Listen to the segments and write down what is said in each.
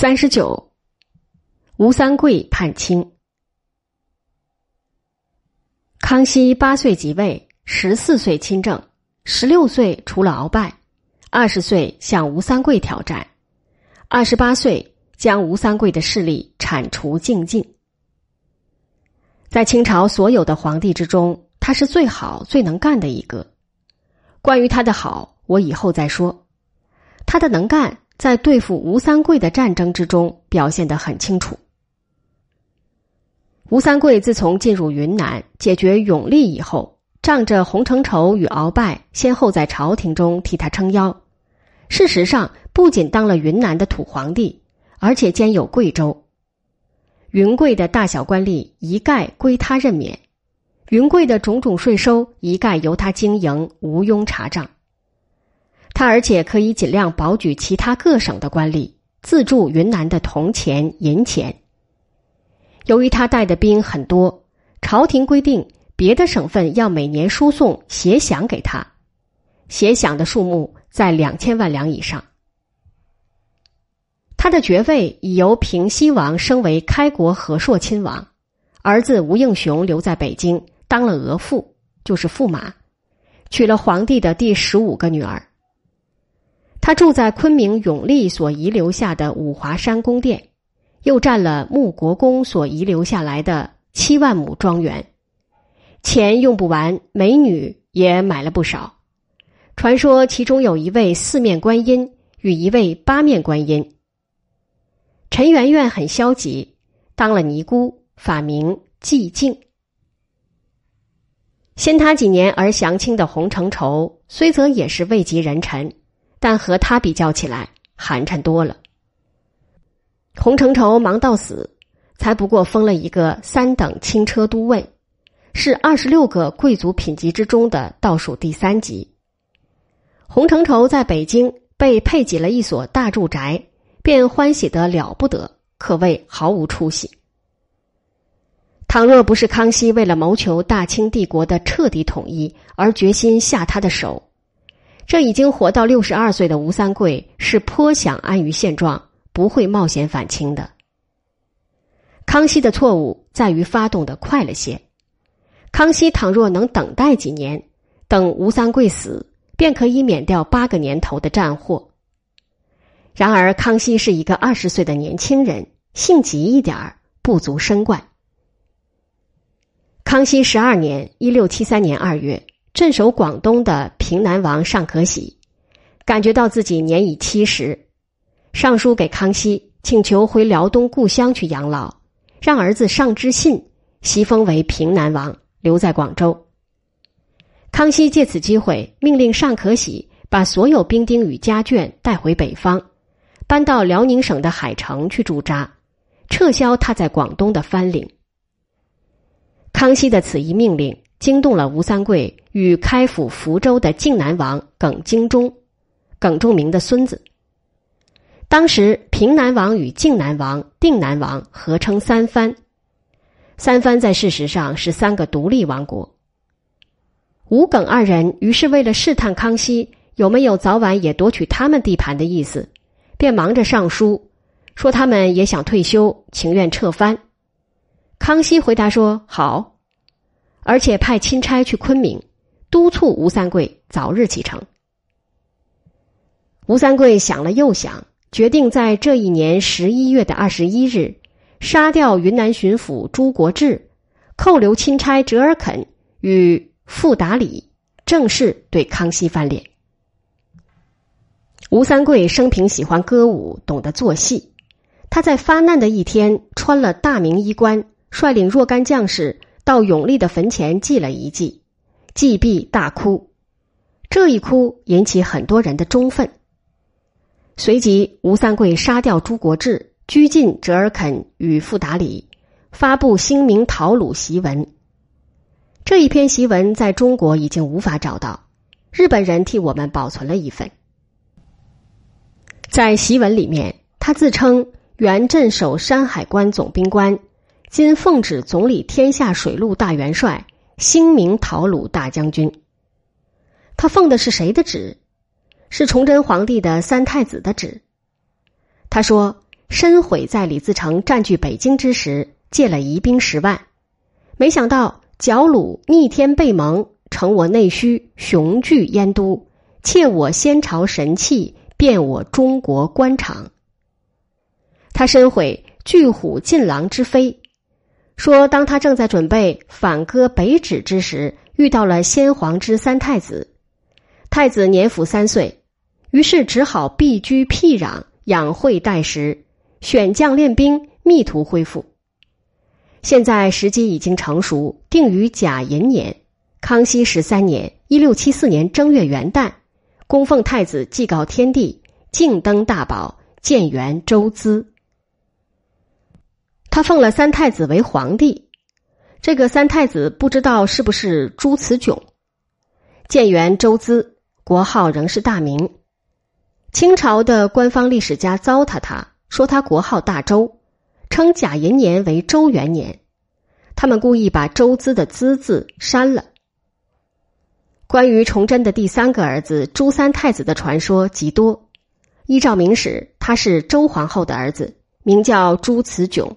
三十九，吴三桂叛清。康熙八岁即位，十四岁亲政，十六岁除了鳌拜，二十岁向吴三桂挑战，二十八岁将吴三桂的势力铲除净尽。在清朝所有的皇帝之中，他是最好、最能干的一个。关于他的好，我以后再说。他的能干。在对付吴三桂的战争之中表现得很清楚。吴三桂自从进入云南解决永历以后，仗着洪承畴与鳌拜先后在朝廷中替他撑腰，事实上不仅当了云南的土皇帝，而且兼有贵州。云贵的大小官吏一概归他任免，云贵的种种税收一概由他经营，无庸查账。他而且可以尽量保举其他各省的官吏，自助云南的铜钱银钱。由于他带的兵很多，朝廷规定别的省份要每年输送协饷给他，协饷的数目在两千万两以上。他的爵位已由平西王升为开国和硕亲王，儿子吴应熊留在北京当了额驸，就是驸马，娶了皇帝的第十五个女儿。他住在昆明永历所遗留下的五华山宫殿，又占了穆国公所遗留下来的七万亩庄园，钱用不完，美女也买了不少。传说其中有一位四面观音与一位八面观音。陈圆圆很消极，当了尼姑，法名寂静。先他几年而降清的洪承畴，虽则也是位极人臣。但和他比较起来，寒碜多了。洪承畴忙到死，才不过封了一个三等轻车都尉，是二十六个贵族品级之中的倒数第三级。洪承畴在北京被配给了一所大住宅，便欢喜得了不得，可谓毫无出息。倘若不是康熙为了谋求大清帝国的彻底统一而决心下他的手。这已经活到六十二岁的吴三桂是颇想安于现状，不会冒险反清的。康熙的错误在于发动的快了些。康熙倘若能等待几年，等吴三桂死，便可以免掉八个年头的战祸。然而，康熙是一个二十岁的年轻人，性急一点儿，不足深怪。康熙十二年（一六七三年二月）。镇守广东的平南王尚可喜，感觉到自己年已七十，上书给康熙，请求回辽东故乡去养老，让儿子尚知信，袭封为平南王，留在广州。康熙借此机会，命令尚可喜把所有兵丁与家眷带回北方，搬到辽宁省的海城去驻扎，撤销他在广东的藩领。康熙的此一命令。惊动了吴三桂与开府福州的靖南王耿精忠，耿仲明的孙子。当时平南王与靖南王、定南王合称三藩，三藩在事实上是三个独立王国。吴耿二人于是为了试探康熙有没有早晚也夺取他们地盘的意思，便忙着上书，说他们也想退休，情愿撤藩。康熙回答说：“好。”而且派钦差去昆明，督促吴三桂早日启程。吴三桂想了又想，决定在这一年十一月的二十一日，杀掉云南巡抚朱国治，扣留钦差折尔肯与傅达礼，正式对康熙翻脸。吴三桂生平喜欢歌舞，懂得做戏。他在发难的一天，穿了大明衣冠，率领若干将士。到永历的坟前祭了一祭，祭毕大哭，这一哭引起很多人的忠愤。随即，吴三桂杀掉朱国治，拘禁折尔肯与傅达里，发布兴明讨虏檄文。这一篇檄文在中国已经无法找到，日本人替我们保存了一份。在檄文里面，他自称原镇守山海关总兵官。今奉旨总理天下水陆大元帅，兴明讨虏大将军。他奉的是谁的旨？是崇祯皇帝的三太子的旨。他说：“申悔在李自成占据北京之时借了疑兵十万，没想到剿虏逆天背盟，成我内需，雄踞燕都，窃我先朝神器，变我中国官场。他深悔巨虎进狼之非，说当他正在准备反戈北指之时，遇到了先皇之三太子，太子年甫三岁，于是只好避居僻壤，养晦待时。选将练兵，密图恢复。现在时机已经成熟，定于甲寅年，康熙十三年（一六七四年）正月元旦，供奉太子祭告天地，敬登大宝，建元周资。他奉了三太子为皇帝，这个三太子不知道是不是朱慈炯。建元周资，国号仍是大明。清朝的官方历史家糟蹋他。说他国号大周，称甲寅年为周元年，他们故意把周资的资字删了。关于崇祯的第三个儿子朱三太子的传说极多。依照明史，他是周皇后的儿子，名叫朱慈炯，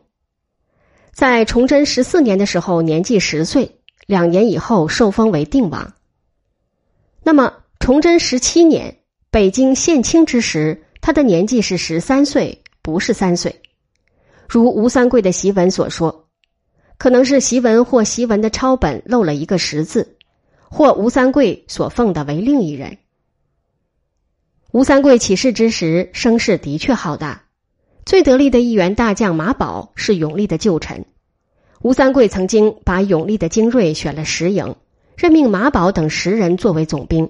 在崇祯十四年的时候年纪十岁，两年以后受封为定王。那么崇祯十七年北京献清之时，他的年纪是十三岁。不是三岁，如吴三桂的檄文所说，可能是檄文或檄文的抄本漏了一个十字，或吴三桂所奉的为另一人。吴三桂起事之时，声势的确浩大，最得力的一员大将马宝是永历的旧臣。吴三桂曾经把永历的精锐选了十营，任命马宝等十人作为总兵。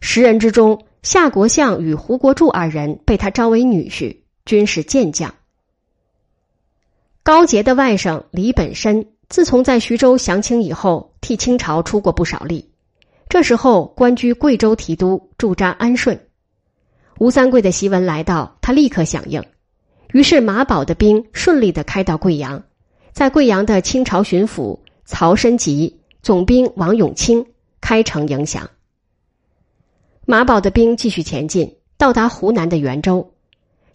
十人之中，夏国相与胡国柱二人被他招为女婿。军事健将高杰的外甥李本深，自从在徐州降清以后，替清朝出过不少力。这时候官居贵州提督，驻扎安顺。吴三桂的檄文来到，他立刻响应。于是马宝的兵顺利的开到贵阳，在贵阳的清朝巡抚曹申吉、总兵王永清开城迎降。马宝的兵继续前进，到达湖南的袁州。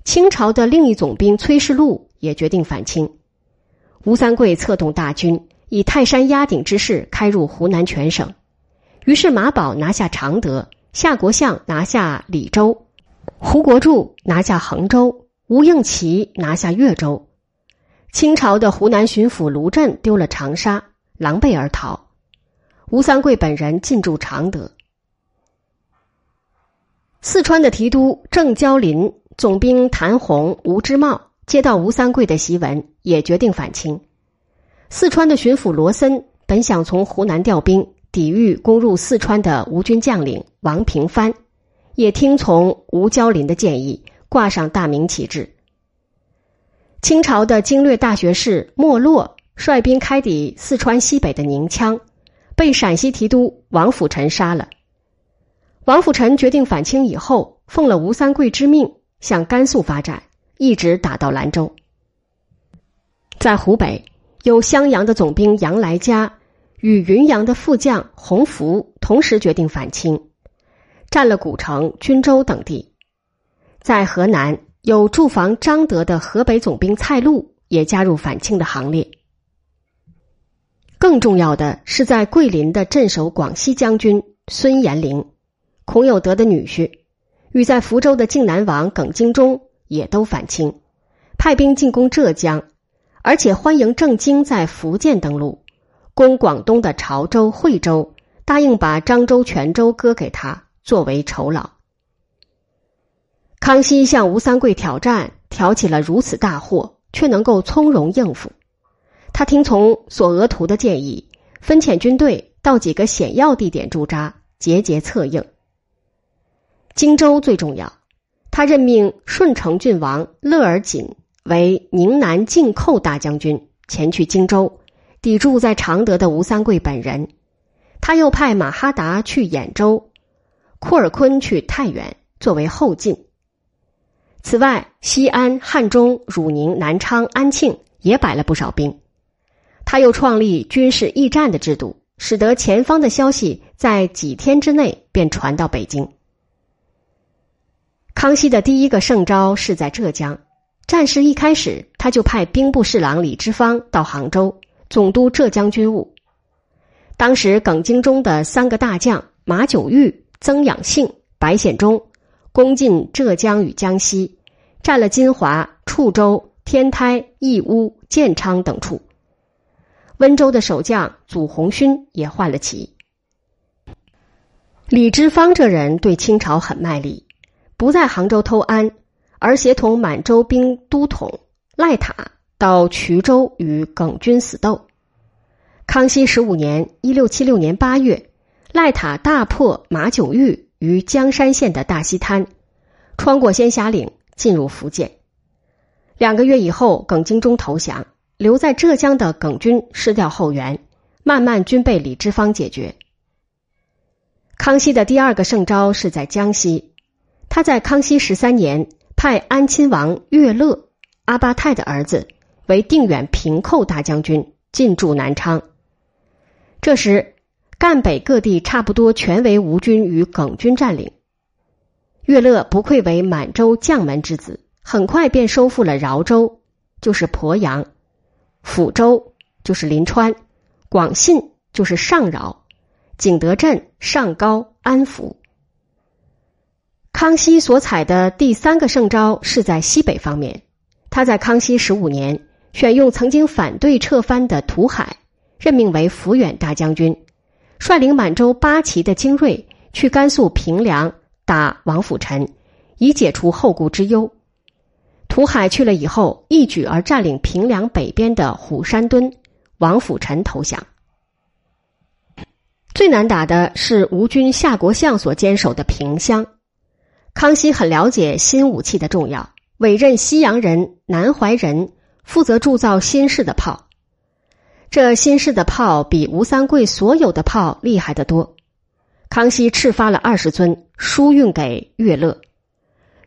清朝的另一总兵崔世禄也决定反清，吴三桂策动大军，以泰山压顶之势开入湖南全省。于是马宝拿下常德，夏国相拿下李州，胡国柱拿下衡州，吴应麒拿下越州。清朝的湖南巡抚卢震丢了长沙，狼狈而逃。吴三桂本人进驻常德。四川的提督郑蛟林。总兵谭洪、吴之茂接到吴三桂的檄文，也决定反清。四川的巡抚罗森本想从湖南调兵抵御攻入四川的吴军将领王平藩，也听从吴蛟林的建议，挂上大明旗帜。清朝的经略大学士莫洛率兵开抵四川西北的宁羌，被陕西提督王辅臣杀了。王辅臣决定反清以后，奉了吴三桂之命。向甘肃发展，一直打到兰州。在湖北，有襄阳的总兵杨来嘉与云阳的副将洪福同时决定反清，占了古城、均州等地。在河南，有驻防张德的河北总兵蔡禄也加入反清的行列。更重要的是，在桂林的镇守广西将军孙延龄，孔有德的女婿。与在福州的靖南王耿精忠也都反清，派兵进攻浙江，而且欢迎郑经在福建登陆，攻广东的潮州、惠州，答应把漳州、泉州割给他作为酬劳。康熙向吴三桂挑战，挑起了如此大祸，却能够从容应付。他听从索额图的建议，分遣军队到几个险要地点驻扎，节节策应。荆州最重要，他任命顺承郡王乐尔锦为宁南靖寇大将军，前去荆州抵住在常德的吴三桂本人。他又派马哈达去兖州，库尔坤去太原作为后进。此外，西安、汉中、汝宁、南昌、安庆也摆了不少兵。他又创立军事驿站的制度，使得前方的消息在几天之内便传到北京。康熙的第一个圣招是在浙江，战事一开始，他就派兵部侍郎李之方到杭州总督浙江军务。当时耿精忠的三个大将马九玉、曾养性、白显忠攻进浙江与江西，占了金华、处州、天台、义乌、建昌等处。温州的守将祖鸿勋也换了旗。李之方这人对清朝很卖力，不在杭州偷安，而协同满洲兵都统赖塔到衢州与耿军死斗。康熙十五年（一六七六年）八月，赖塔大破马九玉于江山县的大溪滩，穿过仙霞岭进入福建。两个月以后，耿精忠投降，留在浙江的耿军失掉后援，慢慢均被李之芳解决。康熙的第二个胜招是在江西，他在康熙十三年派安亲王岳乐（阿巴泰的儿子）为定远平寇大将军，进驻南昌。这时，赣北各地差不多全为吴军与耿军占领。岳乐不愧为满洲将门之子，很快便收复了饶州（就是鄱阳）、抚州（就是临川）、广信（就是上饶）。景德镇、上高、安福。康熙所采的第三个胜招是在西北方面，他在康熙十五年选用曾经反对撤藩的图海，任命为抚远大将军，率领满洲八旗的精锐去甘肃平凉打王辅臣，以解除后顾之忧。图海去了以后，一举而占领平凉北边的虎山墩，王辅臣投降。最难打的是吴军夏国相所坚守的平乡。康熙很了解新武器的重要，委任西洋人南怀仁负责铸造新式的炮。这新式的炮比吴三桂所有的炮厉害得多。康熙敕发了二十尊，输运给岳乐。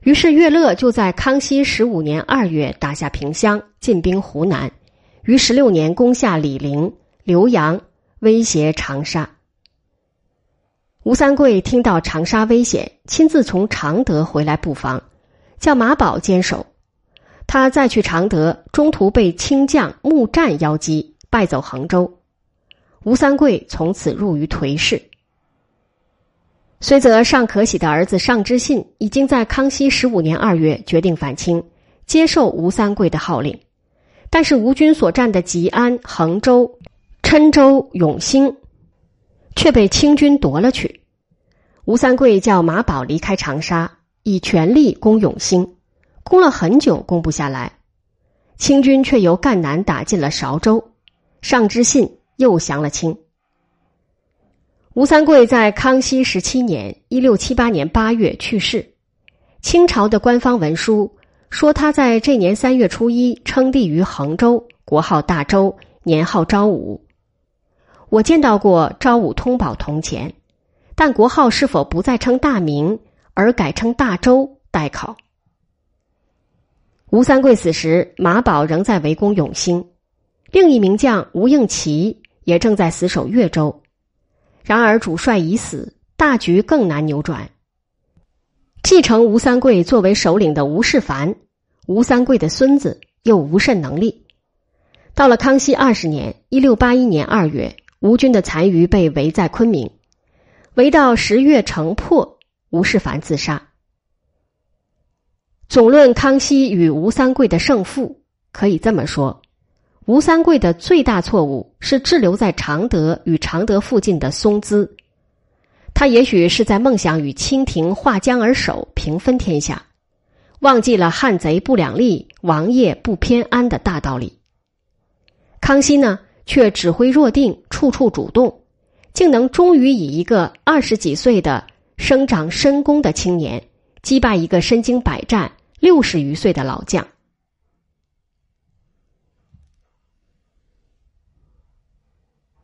于是岳乐就在康熙十五年二月打下萍乡，进兵湖南，于十六年攻下醴陵、浏阳，威胁长沙。吴三桂听到长沙危险，亲自从常德回来布防，叫马宝坚守。他再去常德，中途被清将穆战邀击，败走杭州。吴三桂从此入于颓势。虽则尚可喜的儿子尚之信已经在康熙十五年二月决定反清，接受吴三桂的号令，但是吴军所占的吉安、衡州、郴州、永兴。却被清军夺了去。吴三桂叫马宝离开长沙，以全力攻永兴，攻了很久，攻不下来。清军却由赣南打进了韶州，上知信又降了清。吴三桂在康熙十七年（一六七八年）八月去世。清朝的官方文书说，他在这年三月初一称帝于衡州，国号大周，年号昭武。我见到过昭武通宝铜钱，但国号是否不再称大明而改称大周待考。吴三桂死时，马宝仍在围攻永兴，另一名将吴应麒也正在死守越州。然而主帅已死，大局更难扭转。继承吴三桂作为首领的吴世凡，吴三桂的孙子，又无甚能力。到了康熙二十年（一六八一年）二月。吴军的残余被围在昆明，围到十月城破，吴世凡自杀。总论康熙与吴三桂的胜负，可以这么说：吴三桂的最大错误是滞留在常德与常德附近的松滋，他也许是在梦想与清廷划江而守，平分天下，忘记了汉贼不两立，王爷不偏安的大道理。康熙呢？却指挥若定，处处主动，竟能终于以一个二十几岁的生长深宫的青年击败一个身经百战六十余岁的老将。